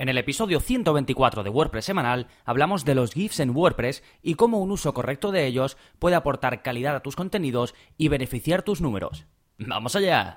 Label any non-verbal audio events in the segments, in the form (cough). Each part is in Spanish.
En el episodio 124 de WordPress semanal hablamos de los GIFs en WordPress y cómo un uso correcto de ellos puede aportar calidad a tus contenidos y beneficiar tus números. ¡Vamos allá!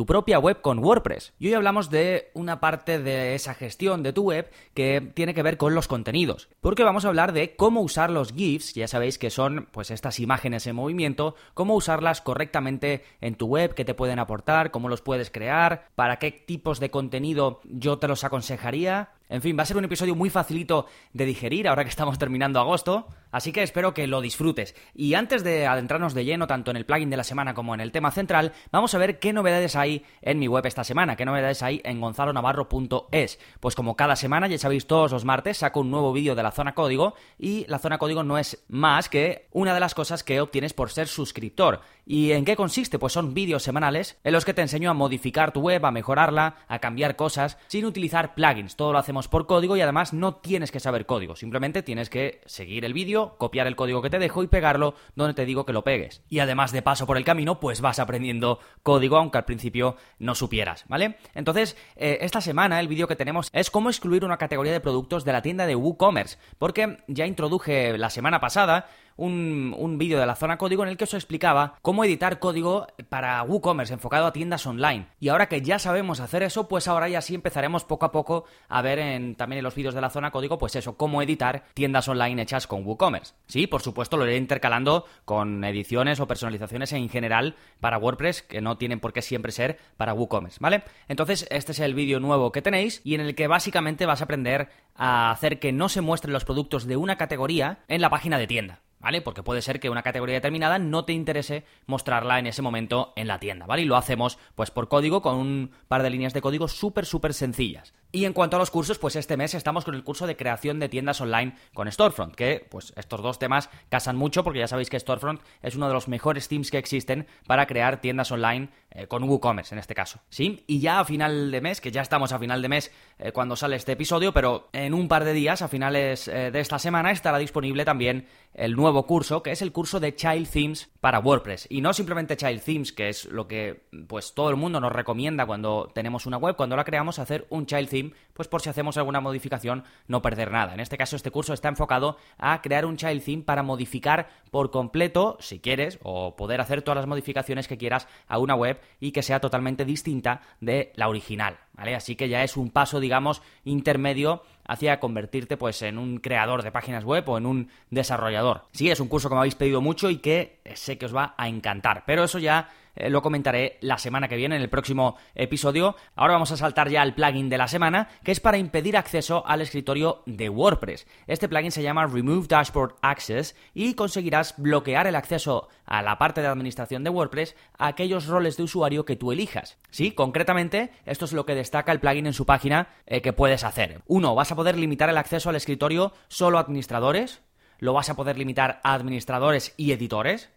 tu propia web con WordPress. Y hoy hablamos de una parte de esa gestión de tu web que tiene que ver con los contenidos. Porque vamos a hablar de cómo usar los GIFs, ya sabéis que son pues estas imágenes en movimiento, cómo usarlas correctamente en tu web, qué te pueden aportar, cómo los puedes crear, para qué tipos de contenido yo te los aconsejaría. En fin, va a ser un episodio muy facilito de digerir ahora que estamos terminando agosto, así que espero que lo disfrutes. Y antes de adentrarnos de lleno tanto en el plugin de la semana como en el tema central, vamos a ver qué novedades hay en mi web esta semana, qué novedades hay en gonzalonavarro.es. Pues como cada semana, ya sabéis, todos los martes saco un nuevo vídeo de la zona código y la zona código no es más que una de las cosas que obtienes por ser suscriptor. ¿Y en qué consiste? Pues son vídeos semanales en los que te enseño a modificar tu web, a mejorarla, a cambiar cosas, sin utilizar plugins. Todo lo hacemos por código y además no tienes que saber código, simplemente tienes que seguir el vídeo, copiar el código que te dejo y pegarlo donde te digo que lo pegues. Y además de paso por el camino, pues vas aprendiendo código aunque al principio no supieras, ¿vale? Entonces, eh, esta semana el vídeo que tenemos es cómo excluir una categoría de productos de la tienda de WooCommerce, porque ya introduje la semana pasada un, vídeo de la zona código en el que os explicaba cómo editar código para WooCommerce enfocado a tiendas online. Y ahora que ya sabemos hacer eso, pues ahora ya sí empezaremos poco a poco a ver en, también en los vídeos de la zona código, pues eso, cómo editar tiendas online hechas con WooCommerce. Sí, por supuesto, lo iré intercalando con ediciones o personalizaciones en general para WordPress que no tienen por qué siempre ser para WooCommerce, ¿vale? Entonces, este es el vídeo nuevo que tenéis y en el que básicamente vas a aprender a hacer que no se muestren los productos de una categoría en la página de tienda. ¿Vale? Porque puede ser que una categoría determinada no te interese mostrarla en ese momento en la tienda, ¿vale? Y lo hacemos pues por código con un par de líneas de código súper, súper sencillas. Y en cuanto a los cursos, pues este mes estamos con el curso de creación de tiendas online con Storefront, que pues estos dos temas casan mucho porque ya sabéis que Storefront es uno de los mejores teams que existen para crear tiendas online eh, con WooCommerce en este caso, ¿sí? Y ya a final de mes, que ya estamos a final de mes eh, cuando sale este episodio, pero en un par de días, a finales eh, de esta semana, estará disponible también el nuevo curso, que es el curso de Child Themes para WordPress. Y no simplemente Child Themes, que es lo que pues todo el mundo nos recomienda cuando tenemos una web, cuando la creamos, hacer un Child Pues por si hacemos alguna modificación no perder nada. En este caso este curso está enfocado a crear un child theme para modificar por completo, si quieres, o poder hacer todas las modificaciones que quieras a una web y que sea totalmente distinta de la original, ¿vale? Así que ya es un paso, digamos, intermedio hacia convertirte pues en un creador de páginas web o en un desarrollador. Sí, es un curso que me habéis pedido mucho y que sé que os va a encantar, pero eso ya eh, lo comentaré la semana que viene en el próximo episodio. Ahora vamos a saltar ya al plugin de la semana, que es para impedir acceso al escritorio de WordPress. Este plugin se llama Remove Dashboard Access y conseguirás bloquear el acceso a la parte de administración de WordPress a aquellos roles de usuario que tú elijas. Sí, concretamente, esto es lo que destaca el plugin en su página eh, que puedes hacer. Uno, vas a poder limitar el acceso al escritorio solo a administradores, lo vas a poder limitar a administradores y editores,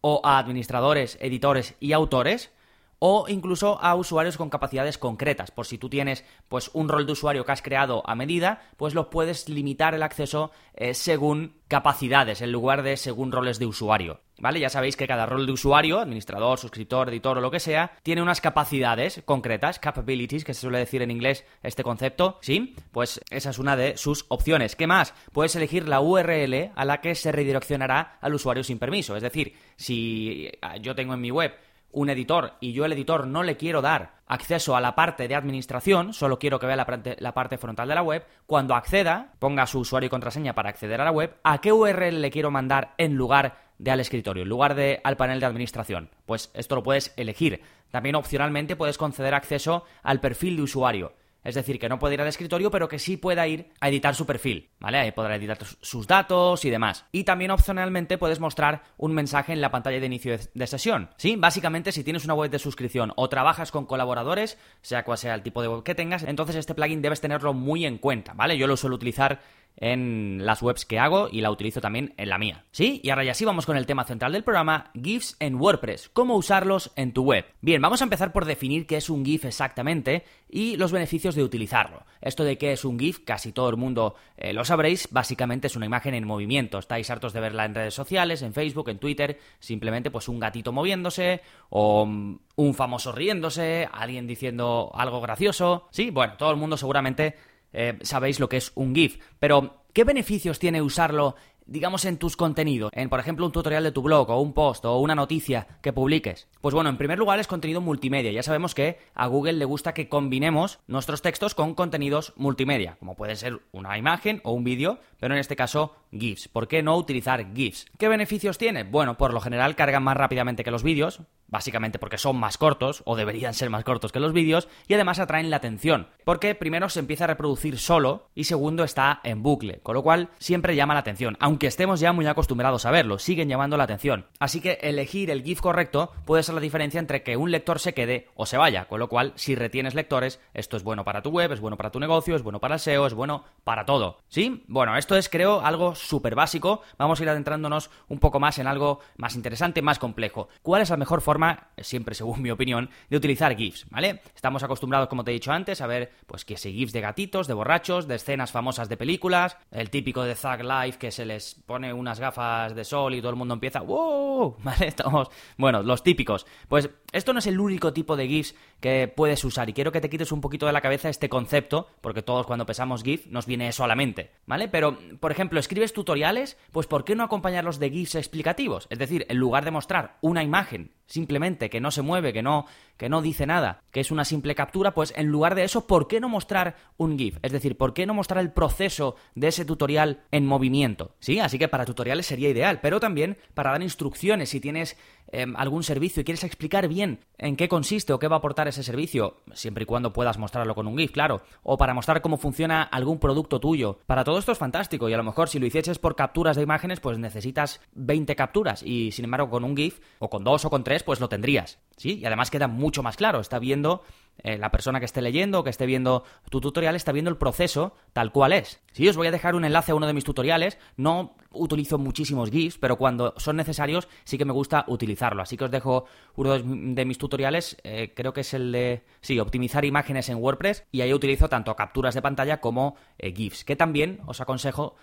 o a administradores, editores y autores, o incluso a usuarios con capacidades concretas. Por si tú tienes pues un rol de usuario que has creado a medida, pues lo puedes limitar el acceso eh, según capacidades en lugar de según roles de usuario. ¿Vale? Ya sabéis que cada rol de usuario, administrador, suscriptor, editor o lo que sea, tiene unas capacidades concretas, capabilities, que se suele decir en inglés este concepto, ¿sí? Pues esa es una de sus opciones. ¿Qué más? Puedes elegir la URL a la que se redireccionará al usuario sin permiso. Es decir, si yo tengo en mi web un editor y yo el editor no le quiero dar acceso a la parte de administración, solo quiero que vea la parte, la parte, frontal de la web, cuando acceda, ponga su usuario y contraseña para acceder a la web, ¿a qué URL le quiero mandar en lugar de al escritorio, en lugar de al panel de administración? Pues esto lo puedes elegir. También opcionalmente puedes conceder acceso al perfil de usuario. Es decir, que no puede ir al escritorio, pero que sí pueda ir a editar su perfil, ¿vale? Ahí podrá editar sus datos y demás. Y también opcionalmente puedes mostrar un mensaje en la pantalla de inicio de sesión. Sí, básicamente si tienes una web de suscripción o trabajas con colaboradores, sea cual sea el tipo de web que tengas, entonces este plugin debes tenerlo muy en cuenta, ¿vale? Yo lo suelo utilizar en las webs que hago y la utilizo también en la mía. ¿Sí? Y ahora ya sí vamos con el tema central del programa, GIFs en WordPress, cómo usarlos en tu web. Bien, vamos a empezar por definir qué es un GIF exactamente y los beneficios de utilizarlo. Esto de qué es un GIF, casi todo el mundo eh, lo sabréis, básicamente es una imagen en movimiento. Estáis hartos de verla en redes sociales, en Facebook, en Twitter, simplemente pues un gatito moviéndose o mm, un famoso riéndose, alguien diciendo algo gracioso. Sí, bueno, todo el mundo seguramente eh, sabéis lo que es un GIF, pero ¿qué beneficios tiene usarlo digamos, en tus contenidos, en por ejemplo un tutorial de tu blog o un post o una noticia que publiques? Pues bueno, en primer lugar es contenido multimedia. Ya sabemos que a Google le gusta que combinemos nuestros textos con contenidos multimedia, como puede ser una imagen o un vídeo, pero en este caso GIFs. ¿Por qué no utilizar GIFs? ¿Qué beneficios tiene? Bueno, por lo general cargan más rápidamente que los vídeos, básicamente porque son más cortos, o deberían ser más cortos que los vídeos, y además atraen la atención, porque primero se empieza a reproducir solo y segundo está en bucle, con lo cual siempre llama la atención, estemos ya muy acostumbrados a verlo, siguen llamando la atención. Así que elegir el GIF correcto puede ser la diferencia entre que un lector se quede o se vaya, con lo cual si retienes lectores, esto es bueno para tu web, es bueno para tu negocio, es bueno para el SEO, es bueno para todo. ¿Sí? Bueno, esto es creo algo súper básico, vamos a ir adentrándonos un poco más en algo más interesante, más complejo. ¿Cuál es la mejor forma, siempre según mi opinión, de utilizar GIFs? ¿Vale? Estamos acostumbrados, como te he dicho antes, a ver, pues que si GIFs de gatitos, de borrachos, de escenas famosas de películas, el típico de Thug Life que se les pone unas gafas de sol y todo el mundo empieza, ¡wow! (laughs) ¿Vale? Estamos, bueno, los típicos. Pues esto no es el único tipo de GIFs que puedes usar y quiero que te quites un poquito de la cabeza este concepto, porque todos cuando pensamos GIF nos viene eso a la mente, ¿vale? Pero, por ejemplo, escribes tutoriales, pues ¿por qué no acompañarlos de GIFs explicativos? Es decir, en lugar de mostrar una imagen simplemente que no se mueve, que no, que no dice nada, que es una simple captura, pues en lugar de eso, ¿por qué no mostrar un GIF? Es decir, ¿por qué no mostrar el proceso de ese tutorial en movimiento? Sí, así que para tutoriales sería ideal, pero también para dar instrucciones si tienes em, algún servicio y quieres explicar bien en qué consiste o qué va a aportar ese servicio, siempre y cuando puedas mostrarlo con un GIF, claro, o para mostrar cómo funciona algún producto tuyo. Para todo esto es fantástico y a lo mejor si lo hicieses por capturas de imágenes, pues necesitas 20 capturas y sin embargo con un GIF o con dos o con tres pues lo tendrías. ¿Sí? Y además queda mucho más claro. Está viendo eh, la persona que esté leyendo que esté viendo tu tutorial, está viendo el proceso tal cual es. Sí, os voy a dejar un enlace a uno de mis tutoriales. No utilizo muchísimos GIFs, pero cuando son necesarios sí que me gusta utilizarlo. Así que os dejo uno de mis tutoriales, eh, creo que es el de, sí, optimizar imágenes en WordPress. Y ahí utilizo tanto capturas de pantalla como eh, GIFs, que también os aconsejo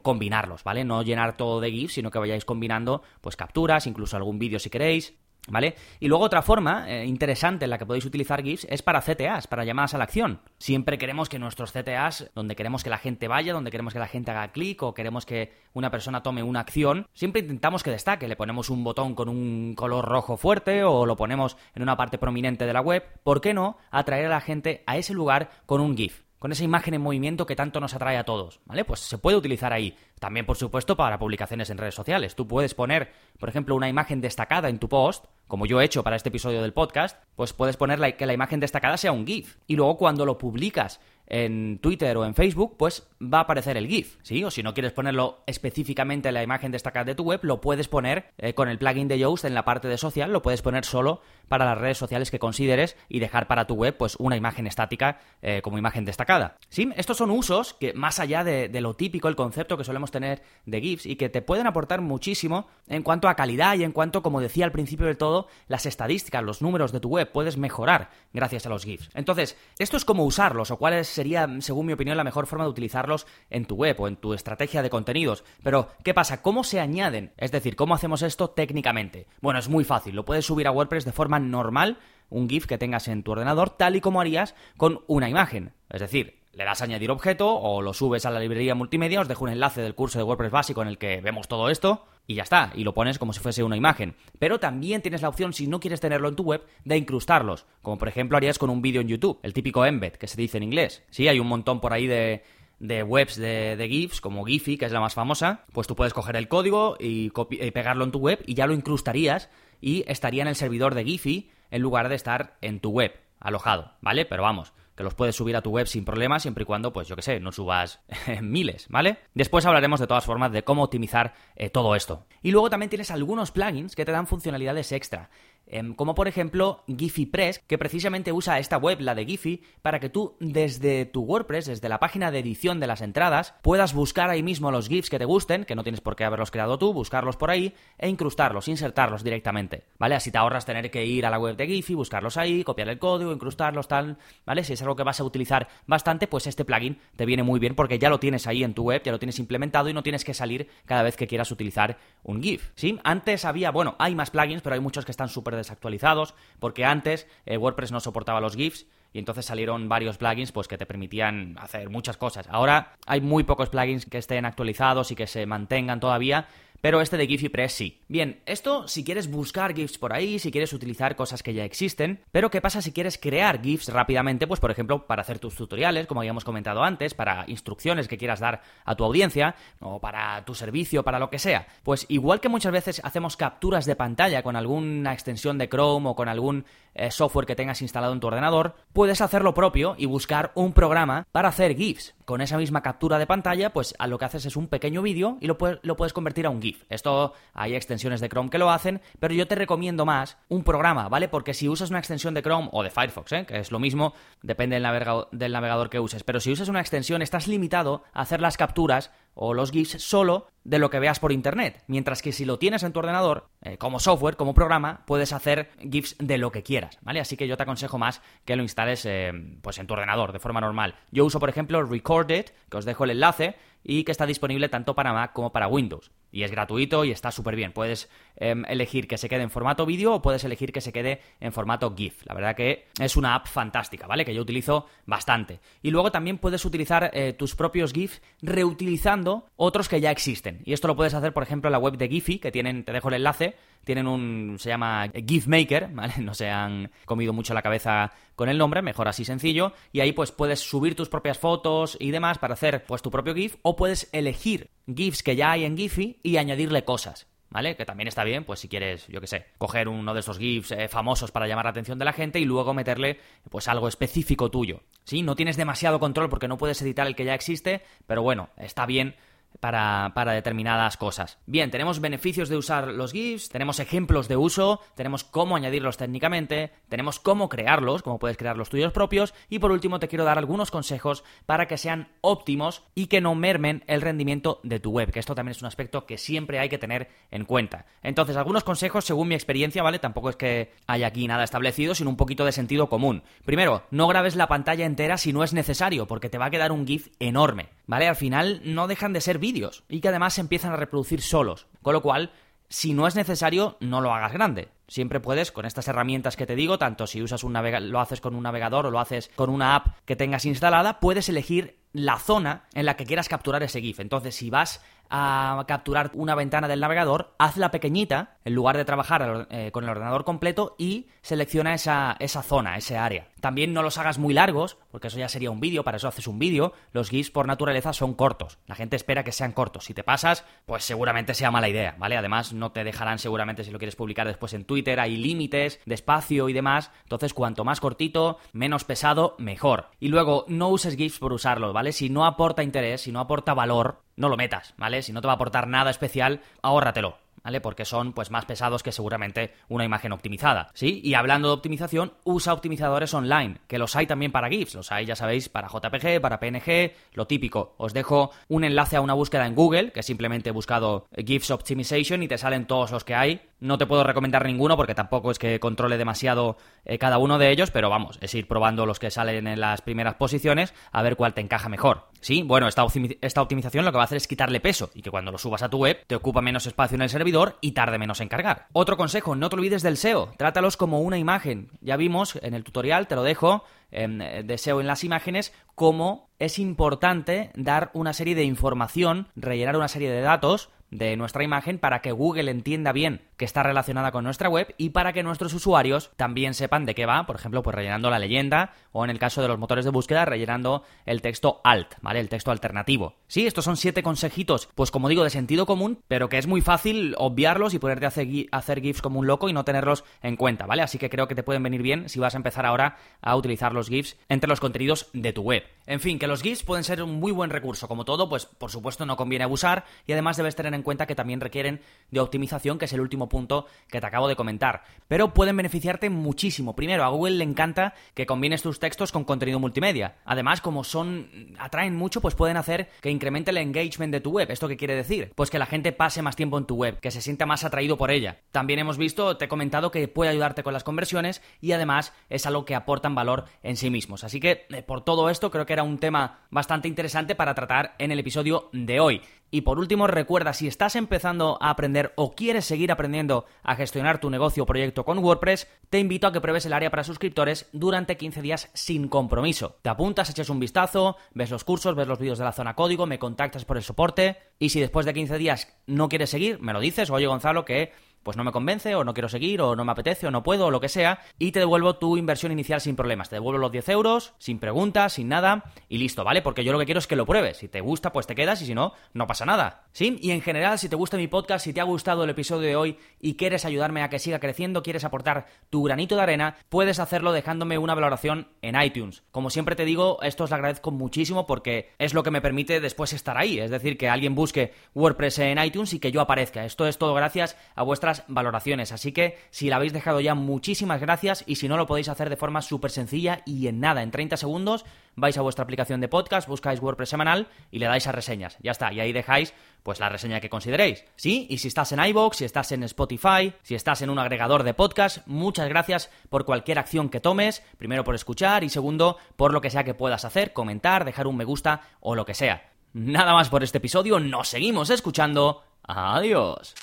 combinarlos, ¿vale? No llenar todo de GIFs, sino que vayáis combinando pues capturas, incluso algún vídeo si queréis, ¿Vale? Y luego otra forma eh, interesante en la que podéis utilizar GIFs es para CTAs, para llamadas a la acción. Siempre queremos que nuestros CTAs, donde queremos que la gente vaya, donde queremos que la gente haga clic o queremos que una persona tome una acción, siempre intentamos que destaque. Le ponemos un botón con un color rojo fuerte o lo ponemos en una parte prominente de la web. ¿Por qué no atraer a la gente a ese lugar con un GIF? Con esa imagen en movimiento que tanto nos atrae a todos, ¿vale? Pues se puede utilizar ahí. También, por supuesto, para publicaciones en redes sociales. Tú puedes poner, por ejemplo, una imagen destacada en tu post, como yo he hecho para este episodio del podcast, pues puedes poner que la imagen destacada sea un GIF. Y luego cuando lo publicas en Twitter o en Facebook, pues va a aparecer el GIF, ¿sí? O si no quieres ponerlo específicamente en la imagen destacada de tu web, lo puedes poner eh, con el plugin de Yoast en la parte de social, lo puedes poner solo para las redes sociales que consideres y dejar para tu web pues una imagen estática eh, como imagen destacada. ¿Sí? Estos son usos que más allá de, lo típico, el concepto que solemos tener de GIFs y que te pueden aportar muchísimo en cuanto a calidad y en cuanto, como decía al principio del todo, las estadísticas, los números de tu web, puedes mejorar gracias a los GIFs. Entonces, esto es como usarlos o cuáles sería, según mi opinión, la mejor forma de utilizarlos en tu web o en tu estrategia de contenidos. Pero, ¿qué pasa? ¿Cómo se añaden? Es decir, ¿cómo hacemos esto técnicamente? Bueno, es muy fácil, lo puedes subir a WordPress de forma normal, un GIF que tengas en tu ordenador, tal y como harías con una imagen. Es decir, le das a añadir objeto o lo subes a la librería multimedia, os dejo un enlace del curso de WordPress básico en el que vemos todo esto y ya está, y lo pones como si fuese una imagen. Pero también tienes la opción, si no quieres tenerlo en tu web, de incrustarlos, como por ejemplo harías con un vídeo en YouTube, el típico embed que se dice en inglés. Sí, hay un montón por ahí de, de webs de, GIFs, como Giphy, que es la más famosa, pues tú puedes coger el código y, y, pegarlo en tu web y ya lo incrustarías y estaría en el servidor de Giphy en lugar de estar en tu web alojado, ¿vale? Pero vamos, que los puedes subir a tu web sin problemas, siempre y cuando, pues yo que sé, no subas (laughs) miles, ¿vale? Después hablaremos de todas formas de cómo optimizar eh, todo esto. Y luego también tienes algunos plugins que te dan funcionalidades extra. Em, como por ejemplo Giphy Press, que precisamente usa esta web, la de Giphy, para que tú desde tu WordPress, desde la página de edición de las entradas, puedas buscar ahí mismo los GIFs que te gusten, que no tienes por qué haberlos creado tú, buscarlos por ahí e incrustarlos, insertarlos directamente, ¿vale? Así te ahorras tener que ir a la web de Giphy, buscarlos ahí, copiar el código, incrustarlos, tal, ¿vale? Si es algo que vas a utilizar bastante, pues este plugin te viene muy bien porque ya lo tienes ahí en tu web, ya lo tienes implementado y no tienes que salir cada vez que quieras utilizar un GIF, ¿sí? Antes había, bueno, hay más plugins, pero hay muchos que están súper desactualizados porque antes eh, WordPress no soportaba los GIFs y entonces salieron varios plugins pues que te permitían hacer muchas cosas. Ahora hay muy pocos plugins que estén actualizados y que se mantengan todavy pero este de Giphy Press sí. Bien, esto si quieres buscar GIFs por ahí, si quieres utilizar cosas que ya existen, pero ¿qué pasa si quieres crear GIFs rápidamente? Pues por ejemplo, para hacer tus tutoriales, como habíamos comentado antes, para instrucciones que quieras dar a tu audiencia, o para tu servicio, para lo que sea. Pues igual que muchas veces hacemos capturas de pantalla con alguna extensión de Chrome o con algún eh, software que tengas instalado en tu ordenador, puedes hacer lo propio y buscar un programa para hacer GIFs. Con esa misma captura de pantalla, pues a lo que haces es un pequeño vídeo y lo, lo puedes convertir a un GIF. Esto hay extensiones de Chrome que lo hacen, pero yo te recomiendo más un programa, ¿vale? Porque si usas una extensión de Chrome o de Firefox, ¿eh? que es lo mismo, depende del navegador, que uses, pero si usas una extensión estás limitado a hacer las capturas o los GIFs solo de lo que veas por internet. Mientras que si lo tienes en tu ordenador, eh, como software, como programa, puedes hacer GIFs de lo que quieras, ¿vale? Así que yo te aconsejo más que lo instales eh, pues en tu ordenador de forma normal. Yo uso, por ejemplo, Recorded, que os dejo el enlace, y que está disponible tanto para Mac como para Windows. Y es gratuito y está súper bien. Puedes em, elegir que se quede en formato vídeo o puedes elegir que se quede en formato GIF. La verdad que es una app fantástica, ¿vale? Que yo utilizo bastante. Y luego también puedes utilizar eh, tus propios GIFs reutilizando otros que ya existen. Y esto lo puedes hacer, por ejemplo, en la web de Giphy, que tienen, te dejo el enlace, tienen un, se llama GIF Maker, (laughs) ¿vale? No se han comido mucho la cabeza con el nombre, mejor así sencillo, y ahí pues puedes subir tus propias fotos y demás para hacer pues tu propio GIF, o puedes elegir GIFs que ya hay en Giphy y añadirle cosas. ¿Vale? Que también está bien, pues si quieres, yo qué sé, coger uno de esos GIFs eh, famosos para llamar la atención de la gente y luego meterle, pues algo específico tuyo. ¿Sí? No tienes demasiado control porque no puedes editar el que ya existe, pero bueno, está bien para, determinadas cosas. Bien, tenemos beneficios de usar los GIFs, tenemos ejemplos de uso, tenemos cómo añadirlos técnicamente, tenemos cómo crearlos, cómo puedes crear los tuyos propios, y por último te quiero dar algunos consejos para que sean óptimos y que no mermen el rendimiento de tu web, que esto también es un aspecto que siempre hay que tener en cuenta. Entonces, algunos consejos según mi experiencia, ¿vale? Tampoco es que haya aquí nada establecido, sino un poquito de sentido común. Primero, no grabes la pantalla entera si no es necesario, porque te va a quedar un GIF enorme, ¿vale? Al final no dejan de ser vídeos y que además se empiezan a reproducir solos. Con lo cual, si no es necesario, no lo hagas grande. Siempre puedes, con estas herramientas que te digo, tanto si usas un lo haces con un navegador o lo haces con una app que tengas instalada, puedes elegir la zona en la que quieras capturar ese GIF. Entonces, si vas a capturar una ventana del navegador, hazla pequeñita en lugar de trabajar eh, con el ordenador completo y selecciona esa, esa zona, ese área. También no los hagas muy largos, porque eso ya sería un vídeo, para eso haces un vídeo. Los GIFs por naturaleza son cortos. La gente espera que sean cortos. Si te pasas, pues seguramente sea mala idea, ¿vale? Además, no te dejarán seguramente si lo quieres publicar después en Twitter. Hay límites de espacio y demás. Entonces, cuanto más cortito, menos pesado, mejor. Y luego, no uses GIFs por usarlos, ¿vale? Si no aporta interés, si no aporta valor, no lo metas, ¿vale? Si no te va a aportar nada especial, ahórratelo. ¿Vale? Porque son pues más pesados que seguramente una imagen optimizada, ¿sí? Y hablando de optimización, usa optimizadores online, que los hay también para GIFs, los hay, ya sabéis, para JPG, para PNG, lo típico. Os dejo un enlace a una búsqueda en Google, que simplemente he buscado GIFs Optimization y te salen todos los que hay. No te puedo recomendar ninguno porque tampoco es que controle demasiado eh, cada uno de ellos, pero vamos, es ir probando los que salen en las primeras posiciones a ver cuál te encaja mejor. Sí, bueno, esta, esta optimización lo que va a hacer es quitarle peso y que cuando lo subas a tu web te ocupa menos espacio en el servidor y tarde menos en cargar. Otro consejo, no te olvides del SEO, trátalos como una imagen. Ya vimos en el tutorial, te lo dejo, em, de SEO en las imágenes, cómo es importante dar una serie de información, rellenar una serie de datos de nuestra imagen para que Google entienda bien que está relacionada con nuestra web y para que nuestros usuarios también sepan de qué va, por ejemplo, pues rellenando la leyenda o en el caso de los motores de búsqueda rellenando el texto alt, ¿vale? El texto alternativo. Sí, estos son siete consejitos, pues como digo, de sentido común, pero que es muy fácil obviarlos y ponerte a hacer GIFs como un loco y no tenerlos en cuenta, ¿vale? Así que creo que te pueden venir bien si vas a empezar ahora a utilizar los GIFs entre los contenidos de tu web. En fin, que los GIFs pueden ser un muy buen recurso, como todo, pues por supuesto no conviene abusar y además debes tener en en cuenta que también requieren de optimización, que es el último punto que te acabo de comentar. Pero pueden beneficiarte muchísimo. Primero, a Google le encanta que combines tus textos con contenido multimedia. Además, como son atraen mucho, pues pueden hacer que incremente el engagement de tu web. ¿Esto qué quiere decir? Pues que la gente pase más tiempo en tu web, que se sienta más atraído por ella. También hemos visto, te he comentado que puede ayudarte con las conversiones y además es algo que aportan valor en sí mismos. Así que eh, por todo esto creo que era un tema bastante interesante para tratar en el episodio de hoy. Y por último, recuerda, si estás empezando a aprender o quieres seguir aprendiendo a gestionar tu negocio o proyecto con WordPress, te invito a que pruebes el área para suscriptores durante 15 días sin compromiso. Te apuntas, echas un vistazo, ves los cursos, ves los vídeos de la zona código, me contactas por el soporte y si después de 15 días no quieres seguir, me lo dices, oye Gonzalo, que pues no me convence o no quiero seguir o no me apetece o no puedo o lo que sea y te devuelvo tu inversión inicial sin problemas. Te devuelvo los 10 euros, sin preguntas, sin nada y listo, ¿vale? Porque yo lo que quiero es que lo pruebes. Si te gusta, pues te quedas y si no, no pasa nada. ¿Sí? Y en general, si te gusta mi podcast, si te ha gustado el episodio de hoy y quieres ayudarme a que siga creciendo, quieres aportar tu granito de arena, puedes hacerlo dejándome una valoración en iTunes. Como siempre te digo, esto os lo agradezco muchísimo porque es lo que me permite después estar ahí. Es decir, que alguien busque WordPress en iTunes y que yo aparezca. Esto es todo gracias a vuestras valoraciones. Así que si la habéis dejado ya, muchísimas gracias y si no lo podéis hacer de forma súper sencilla y en nada, en 30 segundos vais a vuestra aplicación de podcast, buscáis WordPress semanal y le dais a reseñas. Ya está, y ahí dejáis pues la reseña que consideréis. Sí, y si estás en iVoox, si estás en Spotify, si estás en un agregador de podcast, muchas gracias por cualquier acción que tomes, primero por escuchar y segundo por lo que sea que puedas hacer, comentar, dejar un me gusta o lo que sea. Nada más por este episodio, nos seguimos escuchando. Adiós.